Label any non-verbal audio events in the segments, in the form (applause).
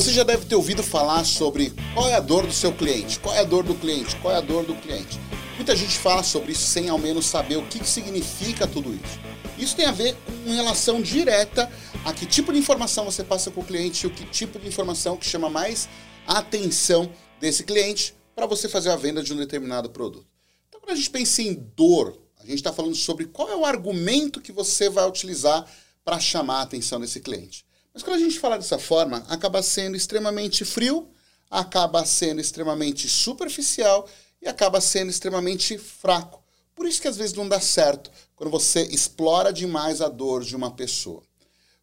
Você já deve ter ouvido falar sobre qual é a dor do seu cliente, qual é a dor do cliente, qual é a dor do cliente. Muita gente fala sobre isso sem ao menos saber o que significa tudo isso. Isso tem a ver com relação direta a que tipo de informação você passa para o cliente e o que tipo de informação que chama mais a atenção desse cliente para você fazer a venda de um determinado produto. Então, quando a gente pensa em dor, a gente está falando sobre qual é o argumento que você vai utilizar para chamar a atenção desse cliente. Mas quando a gente fala dessa forma, acaba sendo extremamente frio, acaba sendo extremamente superficial e acaba sendo extremamente fraco. Por isso que às vezes não dá certo quando você explora demais a dor de uma pessoa.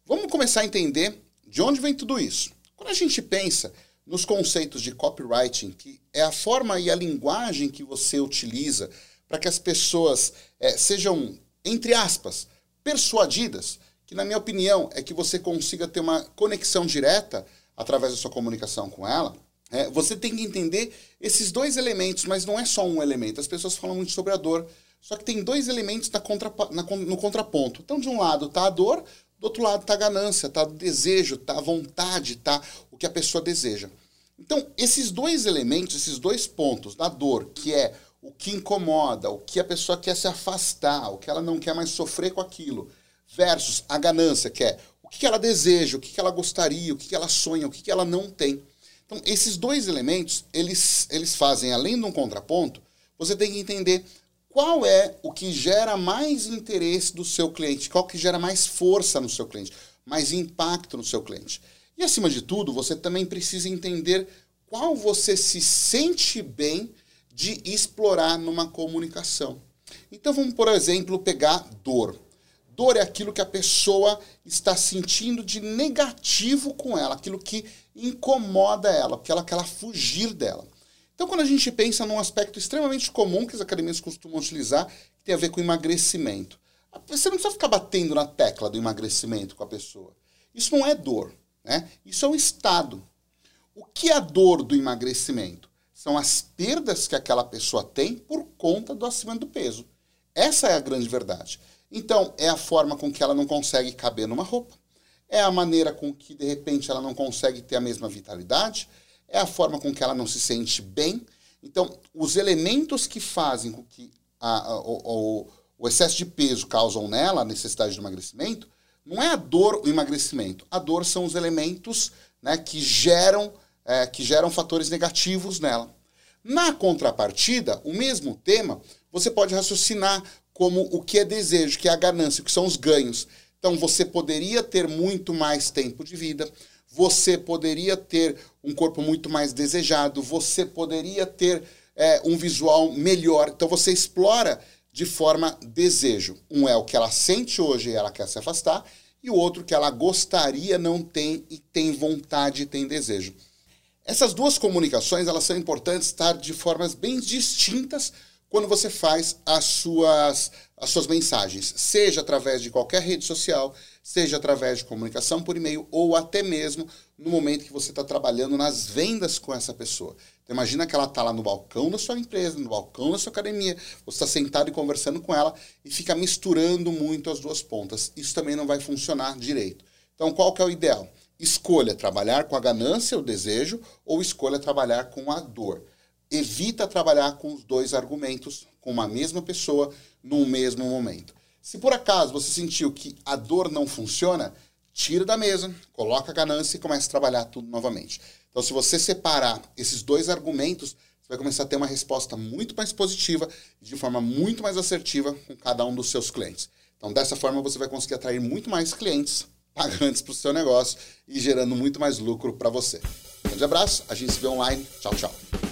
Vamos começar a entender de onde vem tudo isso. Quando a gente pensa nos conceitos de copywriting, que é a forma e a linguagem que você utiliza para que as pessoas é, sejam, entre aspas, persuadidas, que na minha opinião é que você consiga ter uma conexão direta através da sua comunicação com ela, é, você tem que entender esses dois elementos, mas não é só um elemento. As pessoas falam muito sobre a dor, só que tem dois elementos na contra, na, no contraponto. Então, de um lado está a dor, do outro lado está a ganância, está o desejo, está a vontade, está o que a pessoa deseja. Então, esses dois elementos, esses dois pontos da dor, que é o que incomoda, o que a pessoa quer se afastar, o que ela não quer mais sofrer com aquilo, versus a ganância, que é o que ela deseja, o que ela gostaria, o que ela sonha, o que ela não tem. Então, esses dois elementos, eles, eles fazem, além de um contraponto, você tem que entender qual é o que gera mais interesse do seu cliente, qual que gera mais força no seu cliente, mais impacto no seu cliente. E, acima de tudo, você também precisa entender qual você se sente bem de explorar numa comunicação. Então, vamos, por exemplo, pegar dor. Dor é aquilo que a pessoa está sentindo de negativo com ela, aquilo que incomoda ela, porque ela quer fugir dela. Então, quando a gente pensa num aspecto extremamente comum que as academias costumam utilizar, que tem a ver com emagrecimento. Você não precisa ficar batendo na tecla do emagrecimento com a pessoa. Isso não é dor, né? Isso é um estado. O que é a dor do emagrecimento? São as perdas que aquela pessoa tem por conta do acima do peso. Essa é a grande verdade. Então, é a forma com que ela não consegue caber numa roupa, é a maneira com que, de repente, ela não consegue ter a mesma vitalidade, é a forma com que ela não se sente bem. Então, os elementos que fazem com que a, a, o, o, excesso de peso causam nela a necessidade de emagrecimento, não é a dor o emagrecimento. A dor são os elementos né, que, geram, é, que geram fatores negativos nela. Na contrapartida, o mesmo tema, você pode raciocinar como o que é desejo, que é a ganância, que são os ganhos. Então você poderia ter muito mais tempo de vida, você poderia ter um corpo muito mais desejado, você poderia ter é, um visual melhor. Então você explora de forma desejo. Um é o que ela sente hoje e ela quer se afastar, e o outro que ela gostaria, não tem e tem vontade e tem desejo. Essas duas comunicações elas são importantes estar de formas bem distintas quando você faz as suas, as suas mensagens, seja através de qualquer rede social, seja através de comunicação por e-mail ou até mesmo no momento que você está trabalhando nas vendas com essa pessoa. Então, imagina que ela está lá no balcão da sua empresa, no balcão da sua academia, você está sentado e conversando com ela e fica misturando muito as duas pontas. Isso também não vai funcionar direito. Então, qual que é o ideal? Escolha trabalhar com a ganância, o desejo, ou escolha trabalhar com a dor evita trabalhar com os dois argumentos com uma mesma pessoa no mesmo momento. Se por acaso você sentiu que a dor não funciona, tira da mesa, coloca a ganância e começa a trabalhar tudo novamente. Então, se você separar esses dois argumentos, você vai começar a ter uma resposta muito mais positiva e de forma muito mais assertiva com cada um dos seus clientes. Então, dessa forma, você vai conseguir atrair muito mais clientes (laughs) pagantes para o seu negócio e gerando muito mais lucro para você. Um grande abraço, a gente se vê online. Tchau, tchau.